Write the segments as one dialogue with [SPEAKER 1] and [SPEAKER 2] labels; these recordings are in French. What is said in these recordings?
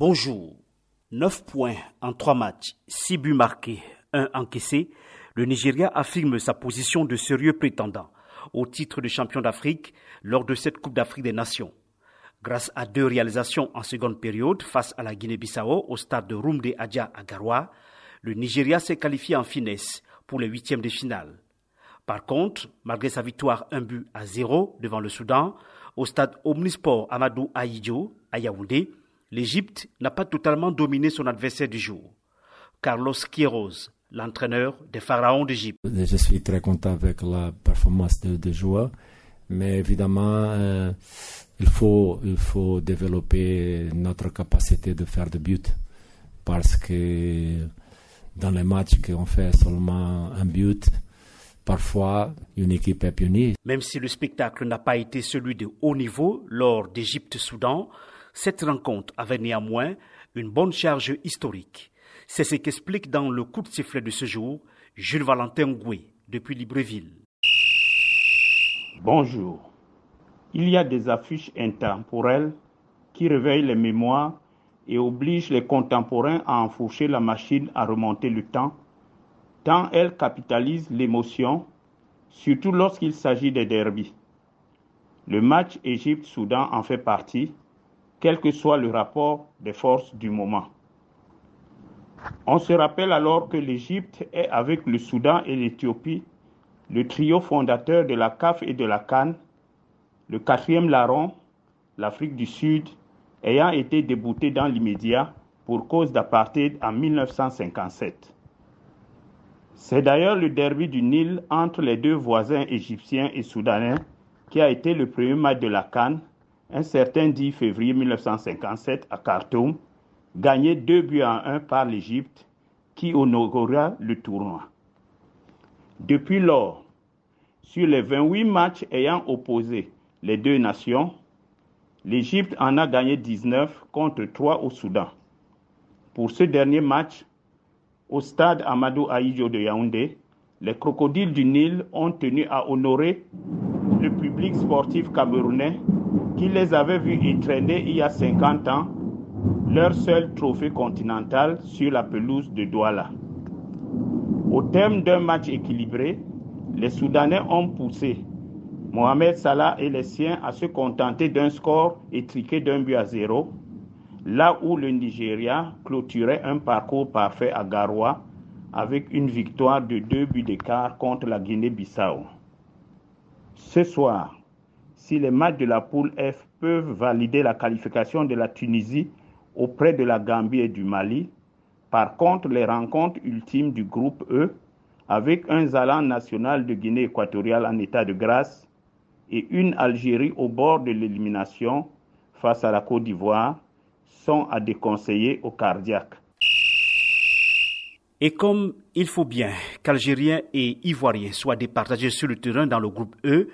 [SPEAKER 1] Bonjour. 9 points en 3 matchs, 6 buts marqués, 1 encaissé. Le Nigeria affirme sa position de sérieux prétendant au titre de champion d'Afrique lors de cette Coupe d'Afrique des Nations. Grâce à deux réalisations en seconde période face à la Guinée-Bissau au stade de Rumde Adja à Garoua, le Nigeria s'est qualifié en finesse pour les huitièmes de finale. Par contre, malgré sa victoire un but à zéro devant le Soudan, au stade Omnisport Amadou Aïdjo à Yaoundé, l'Égypte n'a pas totalement dominé son adversaire du jour. Carlos Quiroz, l'entraîneur des Pharaons d'Égypte.
[SPEAKER 2] Je suis très content avec la performance des de joueurs, mais évidemment, euh, il, faut, il faut développer notre capacité de faire des buts parce que dans les matchs qu'on fait seulement un but, parfois une équipe est punie.
[SPEAKER 1] Même si le spectacle n'a pas été celui de haut niveau lors d'Égypte-Soudan, cette rencontre avait néanmoins une bonne charge historique. C'est ce qu'explique dans le coup de sifflet de ce jour Jules Valentin Ngoué depuis Libreville.
[SPEAKER 3] Bonjour. Il y a des affiches intemporelles qui réveillent les mémoires et obligent les contemporains à enfourcher la machine à remonter le temps, tant elles capitalisent l'émotion, surtout lorsqu'il s'agit des derbies. Le match Égypte-Soudan en fait partie, quel que soit le rapport des forces du moment. On se rappelle alors que l'Égypte est avec le Soudan et l'Éthiopie le trio fondateur de la CAF et de la Cannes, le quatrième larron, l'Afrique du Sud, ayant été débouté dans l'immédiat pour cause d'apartheid en 1957. C'est d'ailleurs le derby du Nil entre les deux voisins égyptiens et soudanais qui a été le premier match de la Cannes un certain 10 février 1957 à Khartoum, gagné 2 buts à 1 par l'Égypte, qui honorera le tournoi. Depuis lors, sur les 28 matchs ayant opposé les deux nations, l'Égypte en a gagné 19 contre 3 au Soudan. Pour ce dernier match, au stade Amadou Aïdjo de Yaoundé, les crocodiles du Nil ont tenu à honorer le public sportif camerounais qui les avait vus entraîner il y a 50 ans leur seul trophée continental sur la pelouse de Douala. Au terme d'un match équilibré, les Soudanais ont poussé Mohamed Salah et les siens à se contenter d'un score étriqué d'un but à zéro, là où le Nigeria clôturait un parcours parfait à Garoua avec une victoire de deux buts d'écart contre la Guinée-Bissau. Ce soir, si les matchs de la poule F peuvent valider la qualification de la Tunisie auprès de la Gambie et du Mali, par contre, les rencontres ultimes du groupe E, avec un Zalan national de Guinée équatoriale en état de grâce et une Algérie au bord de l'élimination face à la Côte d'Ivoire, sont à déconseiller aux cardiaques.
[SPEAKER 1] Et comme il faut bien qu'Algériens et Ivoiriens soient départagés sur le terrain dans le groupe E,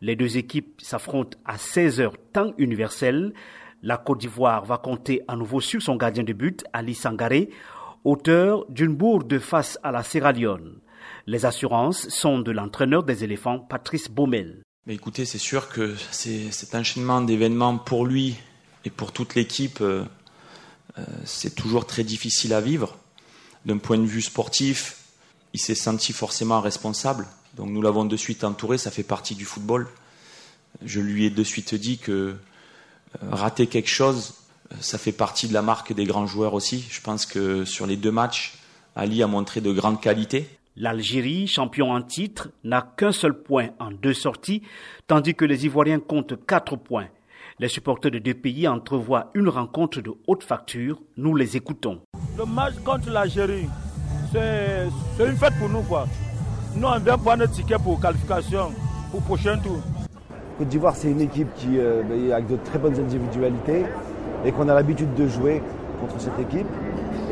[SPEAKER 1] les deux équipes s'affrontent à 16h temps universel. La Côte d'Ivoire va compter à nouveau sur son gardien de but, Ali Sangaré, auteur d'une bourde face à la Sierra Leone. Les assurances sont de l'entraîneur des éléphants, Patrice Baumel.
[SPEAKER 4] Mais écoutez, c'est sûr que cet enchaînement d'événements pour lui et pour toute l'équipe, euh, euh, c'est toujours très difficile à vivre. D'un point de vue sportif, il s'est senti forcément responsable. Donc nous l'avons de suite entouré, ça fait partie du football. Je lui ai de suite dit que euh, rater quelque chose, euh, ça fait partie de la marque des grands joueurs aussi. Je pense que sur les deux matchs, Ali a montré de grandes qualités.
[SPEAKER 1] L'Algérie, champion en titre, n'a qu'un seul point en deux sorties, tandis que les Ivoiriens comptent quatre points. Les supporters de deux pays entrevoient une rencontre de haute facture. Nous les écoutons.
[SPEAKER 5] Le match contre l'Algérie, c'est une fête pour nous. quoi. Nous, on vient prendre notre ticket pour qualification, pour le prochain tour.
[SPEAKER 6] Côte d'Ivoire, c'est une équipe qui, euh, bah, avec de très bonnes individualités et qu'on a l'habitude de jouer contre cette équipe.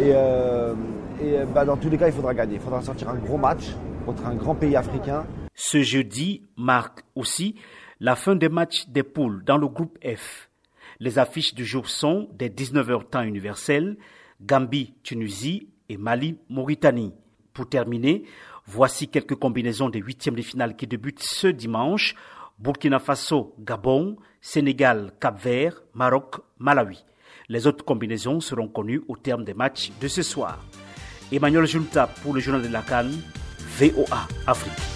[SPEAKER 6] Et, euh, et bah, dans tous les cas, il faudra gagner. Il faudra sortir un gros match contre un grand pays africain.
[SPEAKER 1] Ce jeudi marque aussi la fin des matchs des poules dans le groupe F. Les affiches du jour sont des 19h temps universel, Gambie, Tunisie et Mali, Mauritanie. Pour terminer, Voici quelques combinaisons des huitièmes de finale qui débutent ce dimanche. Burkina Faso, Gabon, Sénégal, Cap-Vert, Maroc, Malawi. Les autres combinaisons seront connues au terme des matchs de ce soir. Emmanuel Junta pour le journal de la Cannes, VOA Afrique.